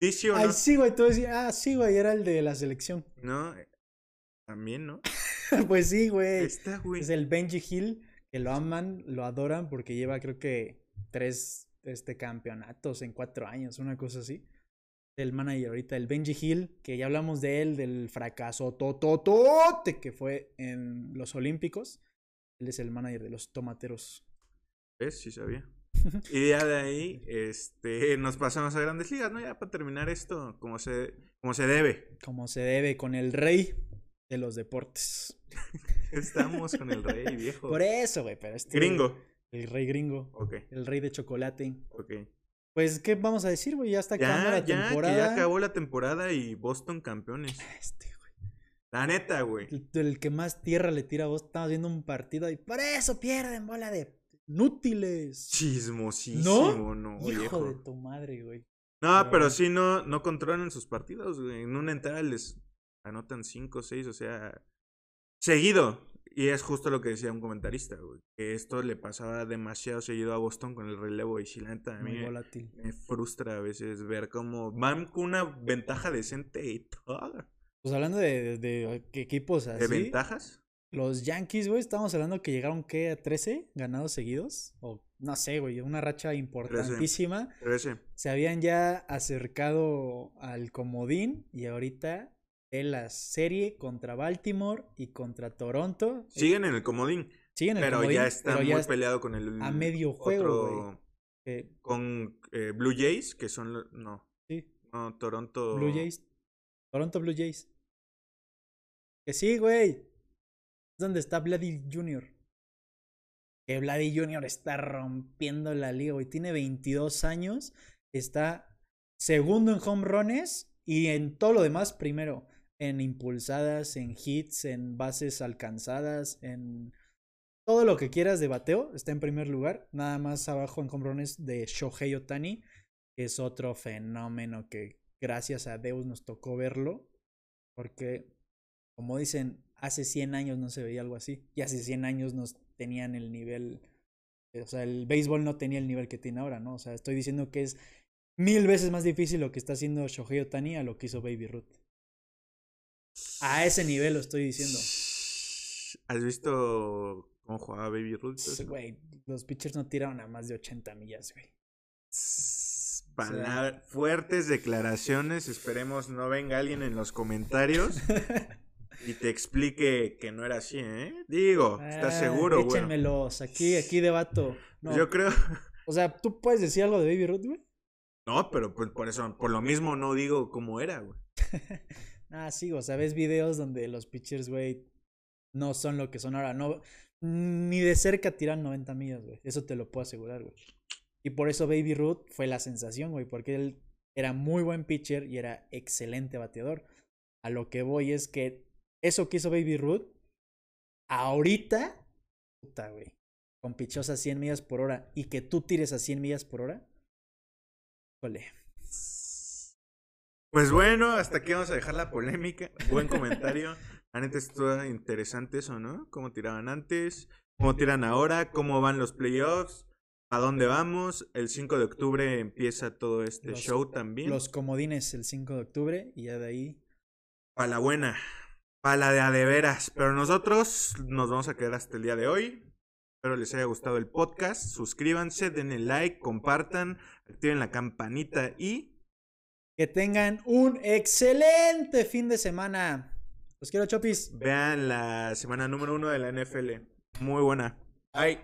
¿Sí, sí o no? Ay, sí, güey. Tú decías, ah, sí, güey. Era el de la selección. No. También, ¿no? pues sí, güey. está, güey. Es el Benji Hill, que lo aman, lo adoran porque lleva creo que tres este, campeonatos en cuatro años, una cosa así. El manager ahorita, el Benji Hill, que ya hablamos de él, del fracaso tototote que fue en los Olímpicos. Él es el manager de los tomateros. ¿Ves? Sí sabía. Y ya de ahí, este, nos pasamos a grandes ligas, ¿no? Ya para terminar esto, como se, como se debe. Como se debe con el rey de los deportes. Estamos con el rey viejo. Por eso, güey, pero este. Gringo. El rey gringo. Ok, El rey de chocolate. ok. Pues, ¿qué vamos a decir, güey? Ya está acabando la ya, temporada. que ya acabó la temporada y Boston campeones. Este, güey. La neta, güey. El, el que más tierra le tira a vos. Estamos viendo un partido y por eso pierden bola de inútiles. Chismosísimo, ¿no? Hijo viejo. de tu madre, güey. No, Pero pero sí no, no controlan sus partidos, güey. En una entrada les anotan 5 o 6, o sea, seguido. Y es justo lo que decía un comentarista, güey. Que esto le pasaba demasiado seguido a Boston con el relevo. Y si la neta, a mí Muy me, volátil. me frustra a veces ver cómo van con una ventaja decente y todo. Pues hablando de, de- de equipos así. ¿De ventajas? Los Yankees, güey, estamos hablando que llegaron, ¿qué? ¿A 13 ganados seguidos? O no sé, güey, una racha importantísima. Pero ese. Se habían ya acercado al comodín y ahorita en la serie contra Baltimore y contra Toronto. Siguen en el comodín, siguen en el pero comodín, ya está pero muy ya es- peleado con el a medio juego, eh, Con eh, Blue Jays, que son. No, sí, no, Toronto. Blue Jays. Toronto Blue Jays. Que sí, güey. Es donde está Vladdy Jr. Que Vladdy Jr. está rompiendo la liga, güey. Tiene 22 años. Está segundo en home runs y en todo lo demás primero. En impulsadas, en hits, en bases alcanzadas, en todo lo que quieras de bateo. Está en primer lugar. Nada más abajo en home runs de Shohei Otani. Que es otro fenómeno que gracias a Deus nos tocó verlo, porque, como dicen, hace 100 años no se veía algo así, y hace 100 años nos tenían el nivel, o sea, el béisbol no tenía el nivel que tiene ahora, ¿no? O sea, estoy diciendo que es mil veces más difícil lo que está haciendo Shohei Otani a lo que hizo Baby Ruth. A ese nivel lo estoy diciendo. ¿Has visto cómo jugaba Baby Ruth? Güey, los pitchers no tiraron a más de 80 millas, güey. fuertes declaraciones. Esperemos no venga alguien en los comentarios y te explique que no era así, ¿eh? Digo, ¿estás ah, seguro, güey? Échenmelos, aquí, aquí debato. Yo creo. O sea, ¿tú puedes decir algo de Baby Ruth, güey? No, pero pues por eso, por lo mismo no digo cómo era, güey. ah, sí, o sea, ves videos donde los pitchers, güey, no son lo que son ahora. No, ni de cerca tiran 90 millas, güey. Eso te lo puedo asegurar, güey. Y por eso Baby Ruth fue la sensación, güey, porque él era muy buen pitcher y era excelente bateador. A lo que voy es que eso que hizo Baby Ruth, ahorita, puta, güey, con pichos a 100 millas por hora y que tú tires a 100 millas por hora, pues bueno, hasta aquí vamos a dejar la polémica. Buen comentario. Antes estuvo interesante eso, ¿no? Cómo tiraban antes, cómo tiran ahora, cómo van los playoffs, a dónde vamos. El 5 de octubre empieza todo este show también. Los comodines el 5 de octubre y ya de ahí. Para la buena, para la de a de veras. Pero nosotros nos vamos a quedar hasta el día de hoy. Espero les haya gustado el podcast. Suscríbanse, denle like, compartan, activen la campanita y... Que tengan un excelente fin de semana. Los quiero, Chopis. Vean la semana número uno de la NFL. Muy buena. Bye.